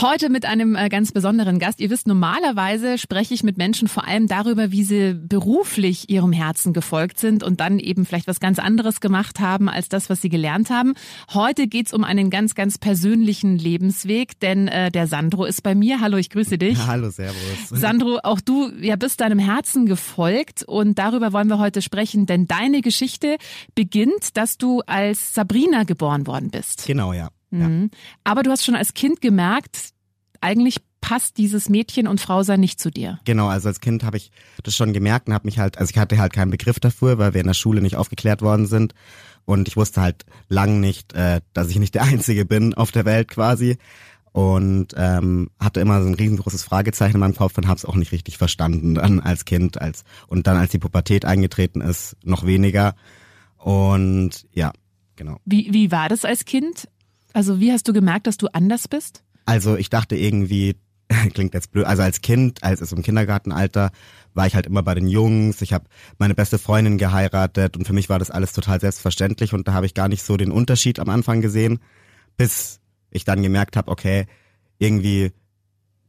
Heute mit einem äh, ganz besonderen Gast. Ihr wisst, normalerweise spreche ich mit Menschen vor allem darüber, wie sie beruflich ihrem Herzen gefolgt sind und dann eben vielleicht was ganz anderes gemacht haben als das, was sie gelernt haben. Heute geht's um einen ganz, ganz persönlichen Lebensweg, denn äh, der Sandro ist bei mir. Hallo, ich grüße dich. Hallo, Servus. Sandro, auch du ja, bist deinem Herzen gefolgt und darüber wollen wir heute sprechen, denn deine Geschichte beginnt, dass du als Sabrina geboren worden bist. Genau, ja. Ja. Mhm. Aber du hast schon als Kind gemerkt, eigentlich passt dieses Mädchen und Frau sein nicht zu dir. Genau, also als Kind habe ich das schon gemerkt und habe mich halt, also ich hatte halt keinen Begriff dafür, weil wir in der Schule nicht aufgeklärt worden sind und ich wusste halt lang nicht, äh, dass ich nicht der Einzige bin auf der Welt quasi und ähm, hatte immer so ein riesengroßes Fragezeichen in meinem Kopf und habe es auch nicht richtig verstanden dann als Kind als und dann als die Pubertät eingetreten ist noch weniger und ja genau. Wie wie war das als Kind? Also wie hast du gemerkt, dass du anders bist? Also ich dachte irgendwie, klingt jetzt blöd, also als Kind, als es im Kindergartenalter, war ich halt immer bei den Jungs, ich habe meine beste Freundin geheiratet und für mich war das alles total selbstverständlich und da habe ich gar nicht so den Unterschied am Anfang gesehen, bis ich dann gemerkt habe, okay, irgendwie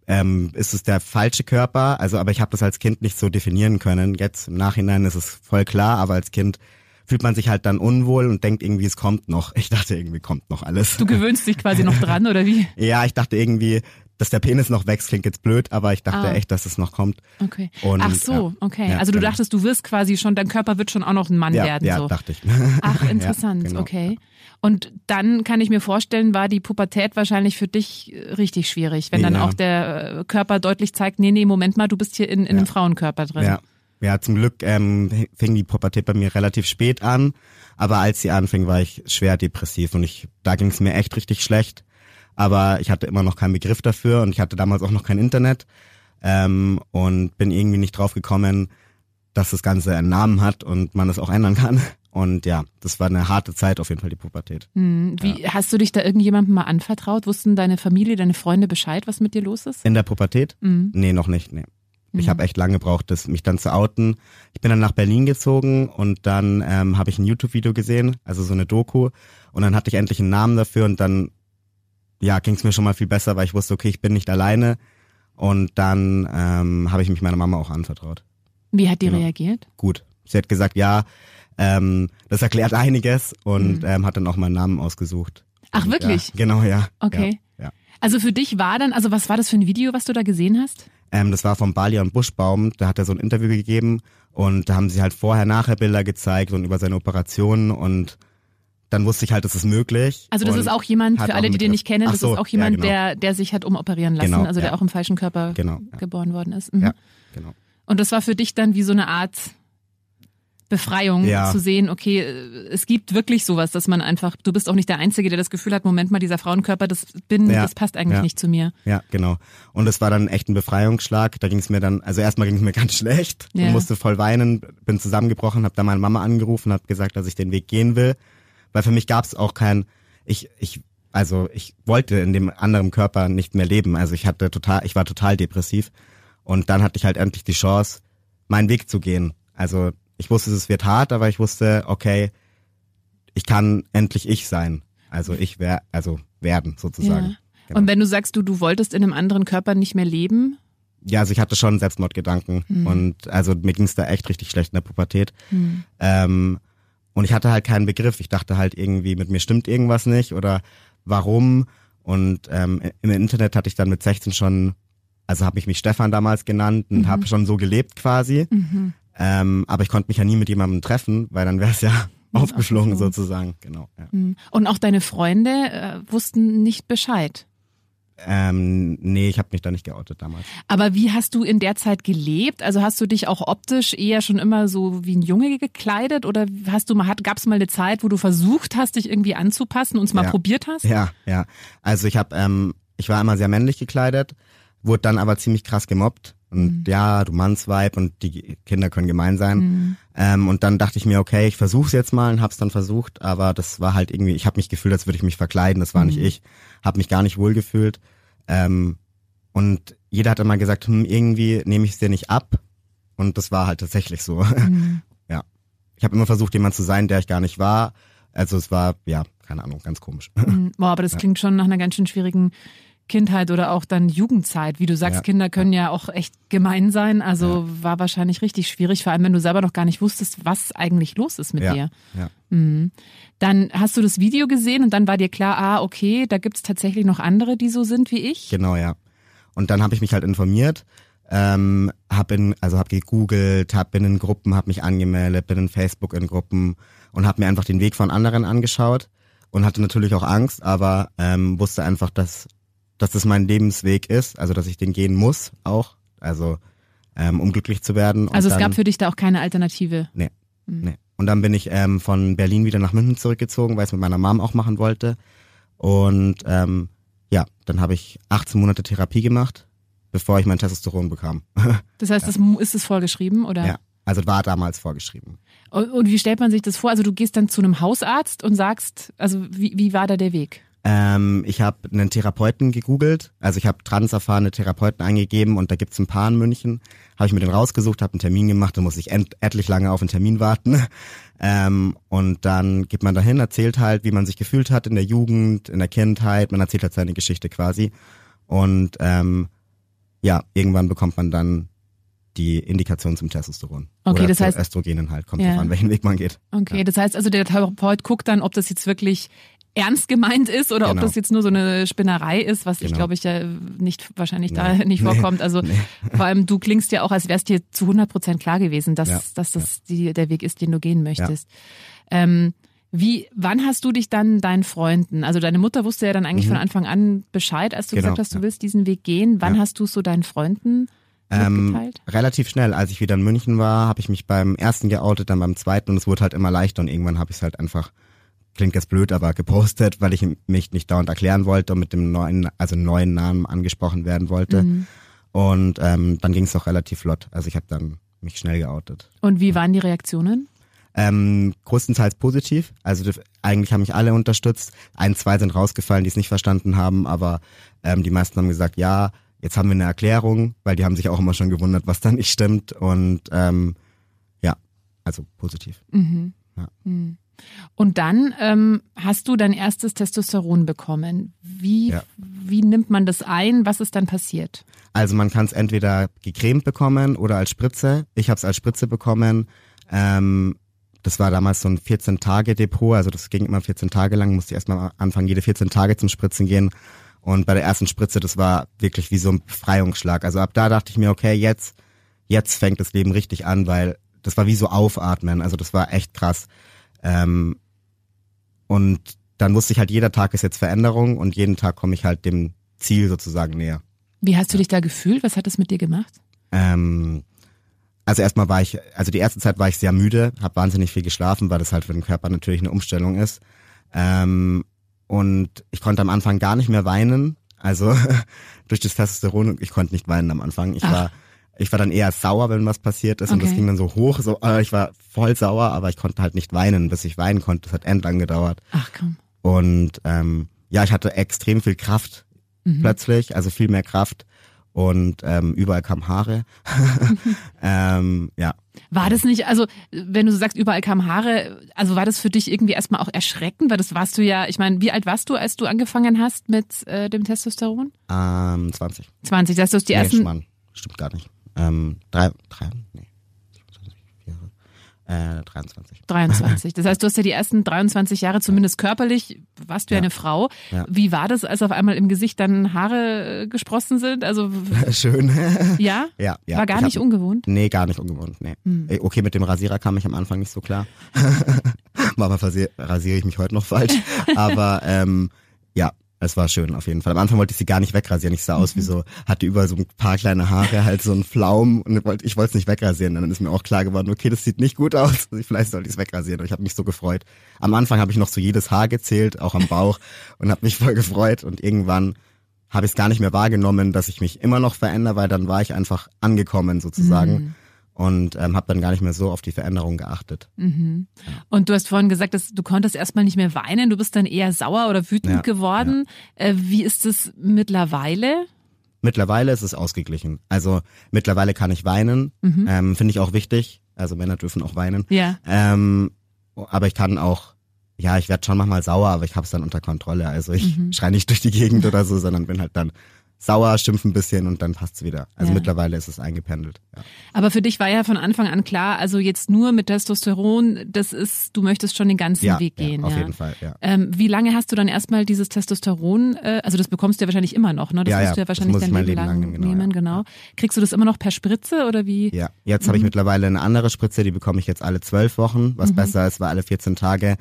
ähm, ist es der falsche Körper, also aber ich habe das als Kind nicht so definieren können. Jetzt im Nachhinein ist es voll klar, aber als Kind fühlt man sich halt dann unwohl und denkt irgendwie, es kommt noch. Ich dachte irgendwie, kommt noch alles. Du gewöhnst dich quasi noch dran, oder wie? Ja, ich dachte irgendwie, dass der Penis noch wächst, klingt jetzt blöd, aber ich dachte ah. echt, dass es noch kommt. Okay. Und, Ach so, okay. Ja, also du genau. dachtest, du wirst quasi schon, dein Körper wird schon auch noch ein Mann ja, werden. Ja, so. dachte ich. Ach, interessant, ja, genau. okay. Und dann kann ich mir vorstellen, war die Pubertät wahrscheinlich für dich richtig schwierig, wenn dann auch der Körper deutlich zeigt, nee, nee, Moment mal, du bist hier in, in einem Frauenkörper drin. Ja. Ja, zum Glück ähm, fing die Pubertät bei mir relativ spät an, aber als sie anfing, war ich schwer depressiv und ich da ging es mir echt richtig schlecht. Aber ich hatte immer noch keinen Begriff dafür und ich hatte damals auch noch kein Internet ähm, und bin irgendwie nicht drauf gekommen, dass das Ganze einen Namen hat und man es auch ändern kann. Und ja, das war eine harte Zeit auf jeden Fall, die Pubertät. Hm, wie, ja. Hast du dich da irgendjemandem mal anvertraut? Wussten deine Familie, deine Freunde Bescheid, was mit dir los ist? In der Pubertät? Mhm. Nee, noch nicht, nee. Ich habe echt lange gebraucht, das, mich dann zu outen. Ich bin dann nach Berlin gezogen und dann ähm, habe ich ein YouTube-Video gesehen, also so eine Doku. Und dann hatte ich endlich einen Namen dafür und dann ja, ging es mir schon mal viel besser, weil ich wusste, okay, ich bin nicht alleine. Und dann ähm, habe ich mich meiner Mama auch anvertraut. Wie hat die genau. reagiert? Gut. Sie hat gesagt, ja, ähm, das erklärt einiges und mhm. ähm, hat dann auch meinen Namen ausgesucht. Ach, wirklich? Ja, genau, ja. Okay. Ja, ja. Also für dich war dann, also was war das für ein Video, was du da gesehen hast? Ähm, das war von Balian Buschbaum, da hat er so ein Interview gegeben und da haben sie halt vorher-nachher Bilder gezeigt und über seine Operationen und dann wusste ich halt, das ist möglich. Also das ist auch jemand, für alle, die den nicht kennen, das so, ist auch jemand, ja, genau. der, der sich hat umoperieren lassen, genau, also der ja. auch im falschen Körper genau, ja. geboren worden ist. Mhm. Ja, genau. Und das war für dich dann wie so eine Art Befreiung ja. zu sehen, okay, es gibt wirklich sowas, dass man einfach, du bist auch nicht der Einzige, der das Gefühl hat, Moment mal, dieser Frauenkörper, das bin, ja. das passt eigentlich ja. nicht zu mir. Ja, genau. Und es war dann echt ein Befreiungsschlag. Da ging es mir dann, also erstmal ging es mir ganz schlecht. Ich musste voll weinen, bin zusammengebrochen, habe dann meine Mama angerufen, habe gesagt, dass ich den Weg gehen will. Weil für mich gab es auch kein, ich, ich, also ich wollte in dem anderen Körper nicht mehr leben. Also ich hatte total, ich war total depressiv. Und dann hatte ich halt endlich die Chance, meinen Weg zu gehen. Also ich wusste, es wird hart, aber ich wusste, okay, ich kann endlich ich sein. Also ich wär, also werden sozusagen. Ja. Genau. Und wenn du sagst, du, du wolltest in einem anderen Körper nicht mehr leben? Ja, also ich hatte schon Selbstmordgedanken mhm. und also mir ging es da echt richtig schlecht in der Pubertät. Mhm. Ähm, und ich hatte halt keinen Begriff. Ich dachte halt irgendwie, mit mir stimmt irgendwas nicht oder warum. Und ähm, im Internet hatte ich dann mit 16 schon, also habe ich mich Stefan damals genannt und mhm. habe schon so gelebt quasi. Mhm. Ähm, aber ich konnte mich ja nie mit jemandem treffen, weil dann wäre es ja aufgeflogen sozusagen. Genau. Ja. Mhm. Und auch deine Freunde äh, wussten nicht Bescheid. Ähm, nee, ich habe mich da nicht geoutet damals. Aber wie hast du in der Zeit gelebt? Also hast du dich auch optisch eher schon immer so wie ein Junge gekleidet oder hast du mal gab es mal eine Zeit, wo du versucht hast, dich irgendwie anzupassen und es mal ja. probiert hast? Ja, ja. Also ich habe, ähm, ich war immer sehr männlich gekleidet, wurde dann aber ziemlich krass gemobbt und mhm. ja, du Mannsweib und die Kinder können gemein sein. Mhm. Ähm, und dann dachte ich mir, okay, ich versuch's jetzt mal und hab's dann versucht, aber das war halt irgendwie, ich habe mich gefühlt, als würde ich mich verkleiden, das war mhm. nicht ich, habe mich gar nicht wohl gefühlt. Ähm, und jeder hat immer gesagt, hm, irgendwie nehme ich es dir nicht ab. Und das war halt tatsächlich so. Mhm. ja. Ich habe immer versucht, jemand zu sein, der ich gar nicht war. Also es war, ja, keine Ahnung, ganz komisch. Mhm. Boah, aber das klingt schon nach einer ganz schön schwierigen Kindheit oder auch dann Jugendzeit. Wie du sagst, ja. Kinder können ja auch echt gemein sein. Also ja. war wahrscheinlich richtig schwierig, vor allem wenn du selber noch gar nicht wusstest, was eigentlich los ist mit ja. dir. Ja. Mhm. Dann hast du das Video gesehen und dann war dir klar, ah, okay, da gibt's tatsächlich noch andere, die so sind wie ich. Genau, ja. Und dann habe ich mich halt informiert, ähm, hab in, also hab gegoogelt, hab bin in Gruppen, hab mich angemeldet, bin in Facebook in Gruppen und hab mir einfach den Weg von anderen angeschaut und hatte natürlich auch Angst, aber ähm, wusste einfach, dass dass das mein Lebensweg ist, also dass ich den gehen muss auch, also ähm, um glücklich zu werden. Also es dann, gab für dich da auch keine Alternative? Nee, mhm. nee. Und dann bin ich ähm, von Berlin wieder nach München zurückgezogen, weil ich es mit meiner Mom auch machen wollte. Und ähm, ja, dann habe ich 18 Monate Therapie gemacht, bevor ich mein Testosteron bekam. Das heißt, ja. das, ist es vorgeschrieben oder? Ja, also war damals vorgeschrieben. Und, und, wie stellt man sich das vor? Also du gehst dann zu einem Hausarzt und sagst, also wie, wie war da der Weg? Ähm, ich habe einen Therapeuten gegoogelt, also ich habe transerfahrene Therapeuten eingegeben und da gibt's ein paar in München. Habe ich mir den rausgesucht, habe einen Termin gemacht, dann muss ich etlich lange auf einen Termin warten. Ähm, und dann geht man dahin, erzählt halt, wie man sich gefühlt hat in der Jugend, in der Kindheit, man erzählt halt seine Geschichte quasi. Und ähm, ja, irgendwann bekommt man dann die Indikation zum Testosteron. Okay, Oder das heißt Östrogenen halt, kommt ja. drauf an, welchen Weg man geht. Okay, ja. das heißt also der Therapeut guckt dann, ob das jetzt wirklich ernst gemeint ist oder genau. ob das jetzt nur so eine Spinnerei ist, was genau. ich glaube ich ja nicht wahrscheinlich nee. da nicht vorkommt. Also nee. vor allem du klingst ja auch, als wärst dir zu 100 Prozent klar gewesen, dass, ja. dass das ja. die, der Weg ist, den du gehen möchtest. Ja. Ähm, wie, wann hast du dich dann deinen Freunden, also deine Mutter wusste ja dann eigentlich mhm. von Anfang an Bescheid, als du genau. gesagt hast, du willst diesen Weg gehen. Wann hast du es so deinen Freunden ähm, relativ schnell. Als ich wieder in München war, habe ich mich beim ersten geoutet, dann beim zweiten und es wurde halt immer leichter und irgendwann habe ich es halt einfach klingt jetzt blöd, aber gepostet, weil ich mich nicht dauernd erklären wollte und mit dem neuen, also neuen Namen angesprochen werden wollte. Mhm. Und ähm, dann ging es auch relativ flott. Also ich habe dann mich schnell geoutet. Und wie waren die Reaktionen? Ähm, größtenteils positiv. Also eigentlich haben mich alle unterstützt. Ein, zwei sind rausgefallen, die es nicht verstanden haben, aber ähm, die meisten haben gesagt, ja, jetzt haben wir eine Erklärung, weil die haben sich auch immer schon gewundert, was da nicht stimmt. Und ähm, ja, also positiv. Mhm. Ja. Mhm. Und dann ähm, hast du dein erstes Testosteron bekommen. Wie, ja. wie nimmt man das ein? Was ist dann passiert? Also man kann es entweder gecremt bekommen oder als Spritze. Ich habe es als Spritze bekommen. Ähm, das war damals so ein 14-Tage-Depot, also das ging immer 14 Tage lang, musste ich erstmal anfangen, jede 14 Tage zum Spritzen gehen. Und bei der ersten Spritze, das war wirklich wie so ein Befreiungsschlag. Also ab da dachte ich mir, okay, jetzt, jetzt fängt das Leben richtig an, weil das war wie so Aufatmen. Also das war echt krass. Ähm, und dann wusste ich halt, jeder Tag ist jetzt Veränderung und jeden Tag komme ich halt dem Ziel sozusagen näher. Wie hast du dich da gefühlt? Was hat das mit dir gemacht? Ähm, also erstmal war ich, also die erste Zeit war ich sehr müde, habe wahnsinnig viel geschlafen, weil das halt für den Körper natürlich eine Umstellung ist. Ähm, und ich konnte am Anfang gar nicht mehr weinen. Also durch das Testosteron, ich konnte nicht weinen am Anfang. Ich Ach. war ich war dann eher sauer, wenn was passiert ist okay. und das ging dann so hoch, so äh, ich war voll sauer, aber ich konnte halt nicht weinen, bis ich weinen konnte. Das hat endlang gedauert. Ach komm. Und ähm, ja, ich hatte extrem viel Kraft mhm. plötzlich, also viel mehr Kraft und ähm, überall kamen Haare. ähm, ja. War das nicht, also wenn du so sagst, überall kamen Haare, also war das für dich irgendwie erstmal auch erschreckend, weil das warst du ja, ich meine, wie alt warst du, als du angefangen hast mit äh, dem Testosteron? Ähm, 20. 20, das ist die nee, ersten. Mann, stimmt gar nicht ähm, drei, drei, nee, Äh, 23. 23. Das heißt, du hast ja die ersten 23 Jahre zumindest körperlich, warst du ja, ja eine Frau. Ja. Wie war das, als auf einmal im Gesicht dann Haare äh, gesprossen sind? Also Schön. Ja? Ja. ja. War gar ich nicht hab, ungewohnt? Nee, gar nicht ungewohnt. Nee. Hm. Okay, mit dem Rasierer kam ich am Anfang nicht so klar. Manchmal rasiere ich mich heute noch falsch. Aber ähm, ja, es war schön auf jeden Fall. Am Anfang wollte ich sie gar nicht wegrasieren. Ich sah aus wie mhm. so, hatte überall so ein paar kleine Haare, halt so ein Flaum und ich wollte ich wollte es nicht wegrasieren. Und dann ist mir auch klar geworden, okay, das sieht nicht gut aus. Vielleicht sollte ich es wegrasieren. Und ich habe mich so gefreut. Am Anfang habe ich noch so jedes Haar gezählt, auch am Bauch und habe mich voll gefreut. Und irgendwann habe ich es gar nicht mehr wahrgenommen, dass ich mich immer noch verändere, weil dann war ich einfach angekommen sozusagen. Mhm und ähm, habe dann gar nicht mehr so auf die Veränderung geachtet. Mhm. Und du hast vorhin gesagt, dass du konntest erstmal nicht mehr weinen, du bist dann eher sauer oder wütend ja, geworden. Ja. Äh, wie ist es mittlerweile? Mittlerweile ist es ausgeglichen. Also mittlerweile kann ich weinen, mhm. ähm, finde ich auch wichtig. Also Männer dürfen auch weinen. Ja. Ähm, aber ich kann auch, ja, ich werde schon manchmal sauer, aber ich habe es dann unter Kontrolle. Also ich mhm. schreie nicht durch die Gegend oder so, sondern bin halt dann sauer, schimpf ein bisschen und dann passt's wieder. Also ja. mittlerweile ist es eingependelt. Ja. Aber für dich war ja von Anfang an klar, also jetzt nur mit Testosteron, das ist, du möchtest schon den ganzen ja, Weg gehen. Ja, auf jeden Fall, ja. Ähm, wie lange hast du dann erstmal dieses Testosteron, äh, also das bekommst du ja wahrscheinlich immer noch, ne? Das ja, musst du ja wahrscheinlich dein Leben, Leben lang, lang genau, nehmen, genau. Kriegst du das immer noch per Spritze oder wie? Ja, jetzt mhm. habe ich mittlerweile eine andere Spritze, die bekomme ich jetzt alle zwölf Wochen, was mhm. besser ist, weil alle 14 Tage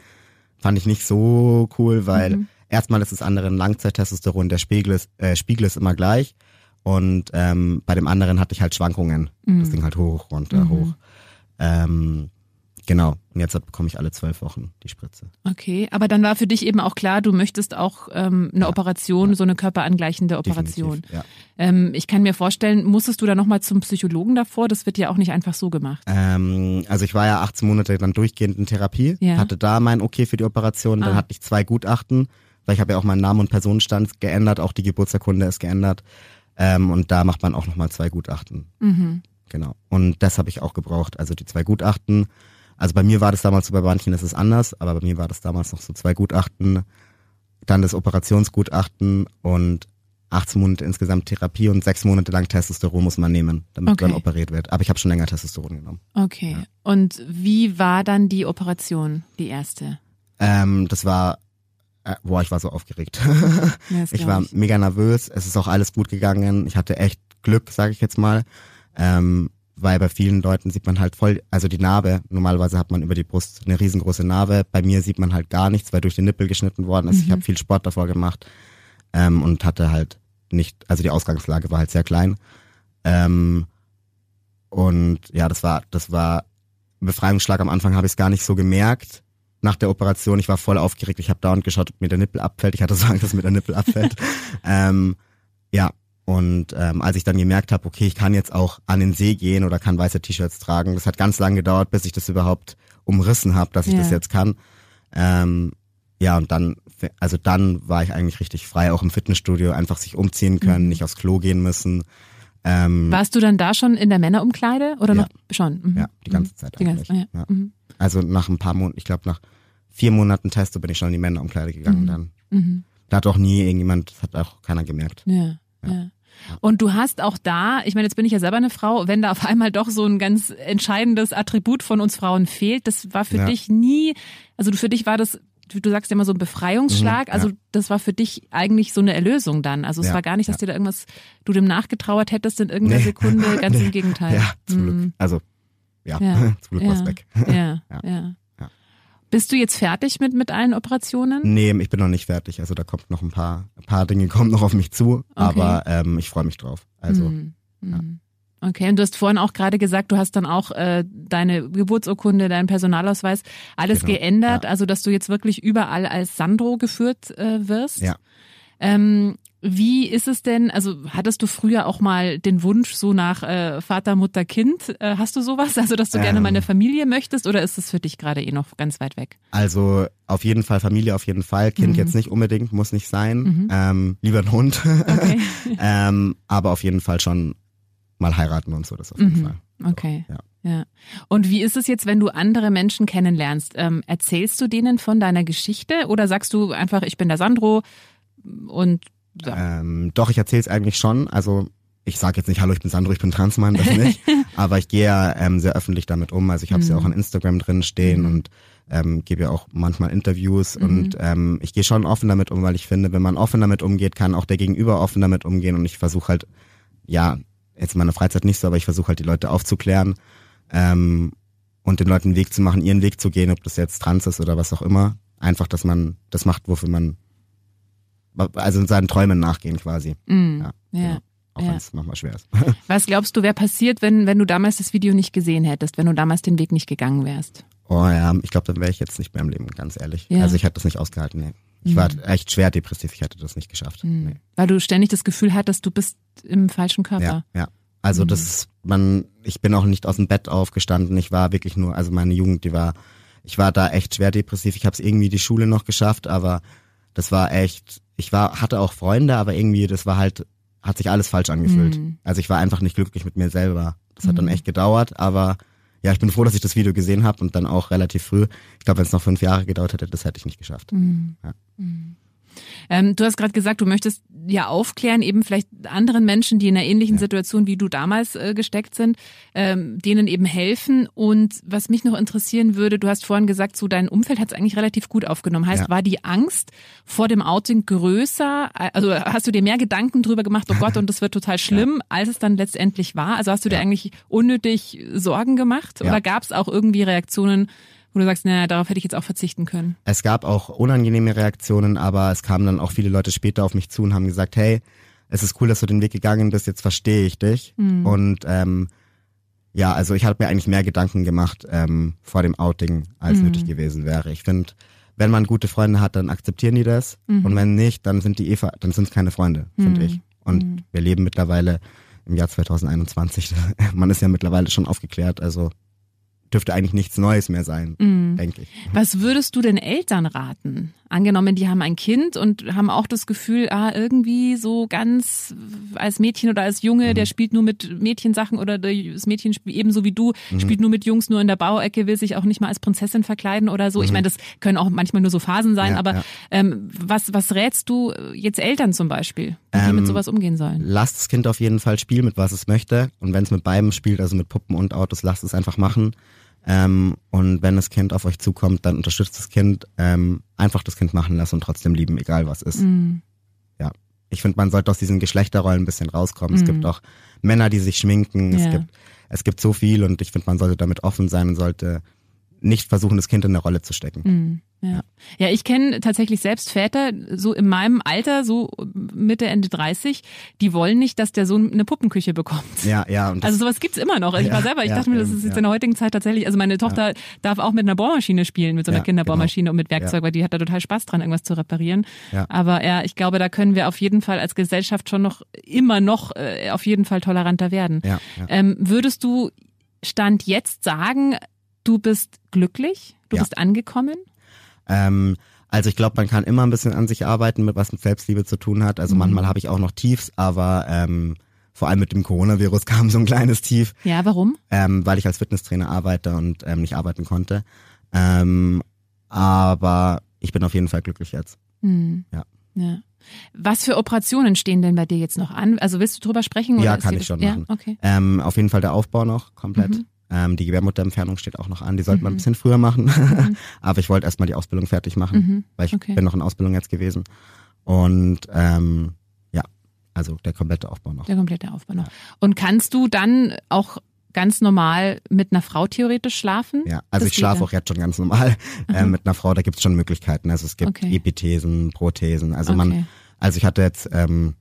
fand ich nicht so cool, weil mhm. Erstmal ist das andere ein Langzeittestosteron, der Spiegel ist, äh, Spiegel ist immer gleich. Und ähm, bei dem anderen hatte ich halt Schwankungen. Mhm. Das ging halt hoch, runter, mhm. hoch. Ähm, genau. Und jetzt bekomme ich alle zwölf Wochen die Spritze. Okay, aber dann war für dich eben auch klar, du möchtest auch ähm, eine ja. Operation, ja. so eine körperangleichende Operation. Ja. Ähm, ich kann mir vorstellen, musstest du da nochmal zum Psychologen davor? Das wird ja auch nicht einfach so gemacht. Ähm, also ich war ja 18 Monate dann durchgehend in Therapie, ja. hatte da mein Okay für die Operation, dann ah. hatte ich zwei Gutachten, weil ich habe ja auch meinen Namen und Personenstand geändert, auch die Geburtsurkunde ist geändert. Ähm, und da macht man auch nochmal zwei Gutachten. Mhm. Genau. Und das habe ich auch gebraucht. Also die zwei Gutachten. Also bei mir war das damals so, bei manchen ist es anders, aber bei mir war das damals noch so zwei Gutachten, dann das Operationsgutachten und 18 Monate insgesamt Therapie und sechs Monate lang Testosteron muss man nehmen, damit okay. dann operiert wird. Aber ich habe schon länger Testosteron genommen. Okay. Ja. Und wie war dann die Operation, die erste? Ähm, das war äh, boah, ich war so aufgeregt. Ja, ich war ich. mega nervös. Es ist auch alles gut gegangen. Ich hatte echt Glück, sage ich jetzt mal. Ähm, weil bei vielen Leuten sieht man halt voll, also die Narbe, normalerweise hat man über die Brust eine riesengroße Narbe. Bei mir sieht man halt gar nichts, weil durch den Nippel geschnitten worden ist. Mhm. Ich habe viel Sport davor gemacht ähm, und hatte halt nicht, also die Ausgangslage war halt sehr klein. Ähm, und ja, das war, das war ein Befreiungsschlag. Am Anfang habe ich es gar nicht so gemerkt nach der Operation. Ich war voll aufgeregt. Ich habe dauernd geschaut, ob mir der Nippel abfällt. Ich hatte so Angst, dass mir der Nippel abfällt. ähm, ja, und ähm, als ich dann gemerkt habe, okay, ich kann jetzt auch an den See gehen oder kann weiße T-Shirts tragen, das hat ganz lange gedauert, bis ich das überhaupt umrissen habe, dass ich ja. das jetzt kann. Ähm, ja, und dann, also dann war ich eigentlich richtig frei, auch im Fitnessstudio, einfach sich umziehen können, mhm. nicht aufs Klo gehen müssen. Ähm, Warst du dann da schon in der Männerumkleide oder ja. noch schon? Mhm. Ja, die ganze mhm. Zeit die eigentlich. Ganze, ja. Ja. Mhm. Also nach ein paar Monaten, ich glaube nach vier Monaten Testo bin ich schon in die Männerumkleide gegangen mhm. dann. Mhm. Da hat auch nie irgendjemand, das hat auch keiner gemerkt. Ja, ja. ja. Und du hast auch da, ich meine, jetzt bin ich ja selber eine Frau, wenn da auf einmal doch so ein ganz entscheidendes Attribut von uns Frauen fehlt, das war für ja. dich nie, also für dich war das du sagst ja immer so ein Befreiungsschlag, mhm, also ja. das war für dich eigentlich so eine Erlösung dann. Also es ja, war gar nicht, dass ja. dir da irgendwas, du dem nachgetrauert hättest in irgendeiner nee. Sekunde, ganz nee. im Gegenteil. Ja, zum Glück. Mhm. Also ja, zum Glück war es weg. Ja, ja. Bist du jetzt fertig mit, mit allen Operationen? Nee, ich bin noch nicht fertig. Also da kommt noch ein paar, ein paar Dinge kommen noch auf mich zu, okay. aber ähm, ich freue mich drauf. Also mhm. ja. Mhm. Okay, und du hast vorhin auch gerade gesagt, du hast dann auch äh, deine Geburtsurkunde, deinen Personalausweis, alles genau, geändert, ja. also dass du jetzt wirklich überall als Sandro geführt äh, wirst. Ja. Ähm, wie ist es denn, also hattest du früher auch mal den Wunsch so nach äh, Vater, Mutter, Kind? Äh, hast du sowas? Also, dass du ähm, gerne mal eine Familie möchtest oder ist es für dich gerade eh noch ganz weit weg? Also auf jeden Fall Familie, auf jeden Fall. Kind mhm. jetzt nicht unbedingt, muss nicht sein. Mhm. Ähm, lieber ein Hund. Okay. ähm, aber auf jeden Fall schon mal heiraten und so, das auf jeden mhm. Fall. Okay. ja. Ja. Und wie ist es jetzt, wenn du andere Menschen kennenlernst? Ähm, erzählst du denen von deiner Geschichte oder sagst du einfach, ich bin der Sandro und ja. ähm, Doch, ich erzähle es eigentlich schon. Also ich sage jetzt nicht, hallo, ich bin Sandro, ich bin Transmann, das nicht. Aber ich gehe ja ähm, sehr öffentlich damit um. Also ich habe es mhm. ja auch an Instagram drin stehen mhm. und ähm, gebe ja auch manchmal Interviews mhm. und ähm, ich gehe schon offen damit um, weil ich finde, wenn man offen damit umgeht, kann auch der Gegenüber offen damit umgehen und ich versuche halt, ja, jetzt in meiner Freizeit nicht so, aber ich versuche halt die Leute aufzuklären ähm, und den Leuten einen Weg zu machen, ihren Weg zu gehen, ob das jetzt trans ist oder was auch immer. Einfach, dass man das macht, wofür man also in seinen Träumen nachgehen quasi. Mm, ja. ja. Genau. Auch ja. wenn es manchmal schwer ist. Was glaubst du, wäre passiert, wenn, wenn du damals das Video nicht gesehen hättest, wenn du damals den Weg nicht gegangen wärst? Oh ja, ich glaube, dann wäre ich jetzt nicht mehr im Leben, ganz ehrlich. Ja. Also ich hätte das nicht ausgehalten, nee. Ich mhm. war echt schwer depressiv, ich hätte das nicht geschafft. Mhm. Nee. Weil du ständig das Gefühl hattest, du bist im falschen Körper. Ja, ja. Also mhm. das man, ich bin auch nicht aus dem Bett aufgestanden. Ich war wirklich nur, also meine Jugend, die war, ich war da echt schwer depressiv. Ich habe es irgendwie die Schule noch geschafft, aber das war echt, ich war, hatte auch Freunde, aber irgendwie, das war halt, hat sich alles falsch angefühlt. Mhm. Also ich war einfach nicht glücklich mit mir selber. Das hat dann mhm. echt gedauert, aber ja, ich bin froh, dass ich das Video gesehen habe und dann auch relativ früh. Ich glaube, wenn es noch fünf Jahre gedauert hätte, das hätte ich nicht geschafft. Mhm. Ja. Ähm, du hast gerade gesagt, du möchtest ja aufklären, eben vielleicht anderen Menschen, die in einer ähnlichen ja. Situation wie du damals äh, gesteckt sind, ähm, denen eben helfen. Und was mich noch interessieren würde, du hast vorhin gesagt, so dein Umfeld hat es eigentlich relativ gut aufgenommen. Heißt, ja. war die Angst vor dem Outing größer? Also hast du dir mehr Gedanken drüber gemacht, oh Gott, und das wird total schlimm, ja. als es dann letztendlich war? Also hast du dir eigentlich unnötig Sorgen gemacht? Oder gab es auch irgendwie Reaktionen, wo du sagst, naja, darauf hätte ich jetzt auch verzichten können? Es gab auch unangenehme Reaktionen, aber es kamen dann auch viele Leute später auf mich zu und haben gesagt, hey, es ist cool, dass du den Weg gegangen bist, jetzt verstehe ich dich. Mhm. Und ähm, ja, also ich habe mir eigentlich mehr Gedanken gemacht ähm, vor dem Outing, als mhm. nötig gewesen wäre. Ich finde, wenn man gute Freunde hat, dann akzeptieren die das. Mhm. Und wenn nicht, dann sind die Eva, dann sind es keine Freunde, finde mhm. ich. Und mhm. wir leben mittlerweile im Jahr 2021. man ist ja mittlerweile schon aufgeklärt, also dürfte eigentlich nichts Neues mehr sein, mhm. denke ich. Was würdest du den Eltern raten? Angenommen, die haben ein Kind und haben auch das Gefühl, ah, irgendwie so ganz als Mädchen oder als Junge, mhm. der spielt nur mit Mädchensachen oder das Mädchen spielt ebenso wie du, mhm. spielt nur mit Jungs, nur in der Bauecke, will sich auch nicht mal als Prinzessin verkleiden oder so. Ich mhm. meine, das können auch manchmal nur so Phasen sein, ja, aber ja. Ähm, was, was rätst du jetzt Eltern zum Beispiel, wie ähm, mit sowas umgehen sollen? Lasst das Kind auf jeden Fall spielen, mit was es möchte. Und wenn es mit beidem spielt, also mit Puppen und Autos, lasst es einfach machen. Ähm, und wenn das Kind auf euch zukommt, dann unterstützt das Kind, ähm, einfach das Kind machen lassen und trotzdem lieben, egal was ist. Mhm. Ja. Ich finde, man sollte aus diesen Geschlechterrollen ein bisschen rauskommen. Mhm. Es gibt auch Männer, die sich schminken. Ja. Es gibt, es gibt so viel und ich finde, man sollte damit offen sein und sollte nicht versuchen, das Kind in eine Rolle zu stecken. Mhm. Ja. ja, ich kenne tatsächlich selbst Väter, so in meinem Alter, so Mitte, Ende 30, die wollen nicht, dass der Sohn eine Puppenküche bekommt. Ja, ja. Und also sowas gibt's immer noch. Ich ja, war selber, ich ja, dachte mir, das ist jetzt in der heutigen Zeit tatsächlich, also meine Tochter darf auch mit einer Bohrmaschine spielen, mit so einer Kinderbohrmaschine genau. und mit Werkzeug, weil die hat da total Spaß dran, irgendwas zu reparieren. Ja. Aber ja, ich glaube, da können wir auf jeden Fall als Gesellschaft schon noch immer noch äh, auf jeden Fall toleranter werden. Ja, ähm, würdest du Stand jetzt sagen, du bist glücklich? Du bist angekommen? Ähm, also ich glaube, man kann immer ein bisschen an sich arbeiten, mit was mit Selbstliebe zu tun hat. Also mhm. manchmal habe ich auch noch Tiefs, aber ähm, vor allem mit dem Coronavirus kam so ein kleines Tief. Ja, warum? Ähm, weil ich als Fitnesstrainer arbeite und ähm, nicht arbeiten konnte. Ähm, aber ich bin auf jeden Fall glücklich jetzt. Mhm. Ja. ja. Was für Operationen stehen denn bei dir jetzt noch an? Also willst du drüber sprechen? Ja, kann ich schon machen. Ja? Okay. Ähm, auf jeden Fall der Aufbau noch komplett. Mhm. Ähm, die Gebärmutterentfernung steht auch noch an. Die sollte mhm. man ein bisschen früher machen. Mhm. Aber ich wollte erstmal die Ausbildung fertig machen, mhm. weil ich okay. bin noch in Ausbildung jetzt gewesen. Und ähm, ja, also der komplette Aufbau noch. Der komplette Aufbau noch. Und kannst du dann auch ganz normal mit einer Frau theoretisch schlafen? Ja, also das ich schlafe auch jetzt schon ganz normal äh, mit einer Frau. Da gibt es schon Möglichkeiten. Also es gibt okay. Epithesen, Prothesen. Also okay. man, also ich hatte jetzt ähm,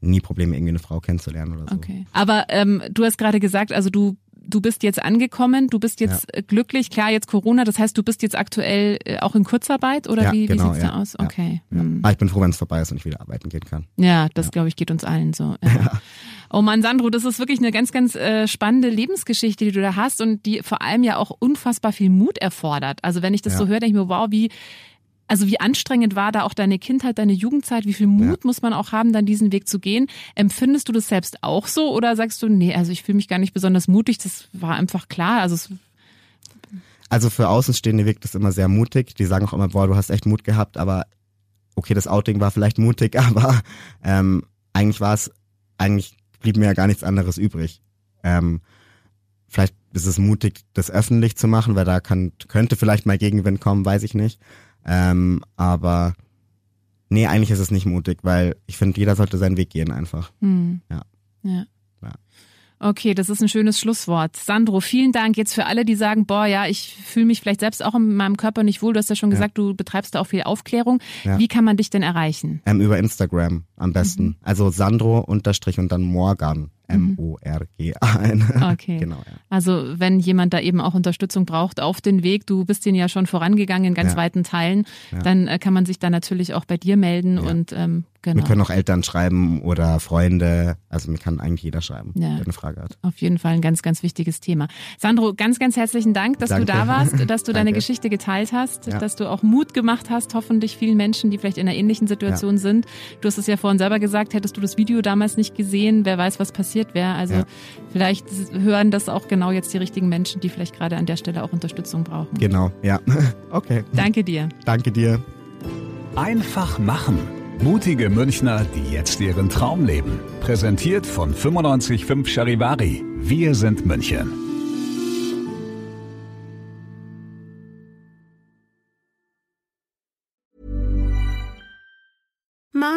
nie Probleme, irgendwie eine Frau kennenzulernen oder so. Okay. Aber ähm, du hast gerade gesagt, also du du bist jetzt angekommen, du bist jetzt ja. glücklich, klar, jetzt Corona, das heißt, du bist jetzt aktuell äh, auch in Kurzarbeit oder ja, wie, genau, wie sieht's ja, da aus? Okay. Hm. Ah, ich bin froh, wenn es vorbei ist und ich wieder arbeiten gehen kann. Ja, das glaube ich geht uns allen so. Oh Mann, Sandro, das ist wirklich eine ganz, ganz äh, spannende Lebensgeschichte, die du da hast und die vor allem ja auch unfassbar viel Mut erfordert. Also wenn ich das so höre, denke ich mir, wow, wie also wie anstrengend war da auch deine Kindheit, deine Jugendzeit? Wie viel Mut ja. muss man auch haben, dann diesen Weg zu gehen? Empfindest du das selbst auch so oder sagst du, nee, also ich fühle mich gar nicht besonders mutig, das war einfach klar. Also also für Außenstehende wirkt das immer sehr mutig. Die sagen auch immer, boah, du hast echt Mut gehabt, aber okay, das Outing war vielleicht mutig, aber ähm, eigentlich war es, eigentlich blieb mir ja gar nichts anderes übrig. Ähm, vielleicht ist es mutig, das öffentlich zu machen, weil da kann, könnte vielleicht mal Gegenwind kommen, weiß ich nicht. Ähm, aber nee, eigentlich ist es nicht mutig, weil ich finde, jeder sollte seinen Weg gehen einfach. Hm. Ja. ja. Okay, das ist ein schönes Schlusswort. Sandro, vielen Dank jetzt für alle, die sagen, boah, ja, ich fühle mich vielleicht selbst auch in meinem Körper nicht wohl. Du hast ja schon gesagt, du betreibst da auch viel Aufklärung. Ja. Wie kann man dich denn erreichen? Ähm, über Instagram am besten. Mhm. Also Sandro unterstrich und dann Morgan. M-O-R-G-A-N. Okay. genau, ja. Also wenn jemand da eben auch Unterstützung braucht auf den Weg, du bist den ja schon vorangegangen in ganz ja. weiten Teilen, ja. dann äh, kann man sich da natürlich auch bei dir melden und ähm, genau. Wir können auch Eltern schreiben oder Freunde, also mir kann eigentlich jeder schreiben, der eine Frage hat. Auf jeden Fall ein ganz, ganz wichtiges Thema. Sandro, ganz, ganz herzlichen Dank, dass Danke. du da warst, dass du deine Geschichte geteilt hast, dass du auch Mut gemacht hast, hoffentlich vielen Menschen, die vielleicht in einer ähnlichen Situation sind. Du hast es ja vorhin selber gesagt, hättest du das Video damals nicht gesehen, wer weiß, was passiert passiert wäre. Also ja. vielleicht hören das auch genau jetzt die richtigen Menschen, die vielleicht gerade an der Stelle auch Unterstützung brauchen. Genau, ja. Okay. Danke dir. Danke dir. Einfach machen. Mutige Münchner, die jetzt ihren Traum leben. Präsentiert von 955 Charivari. Wir sind München.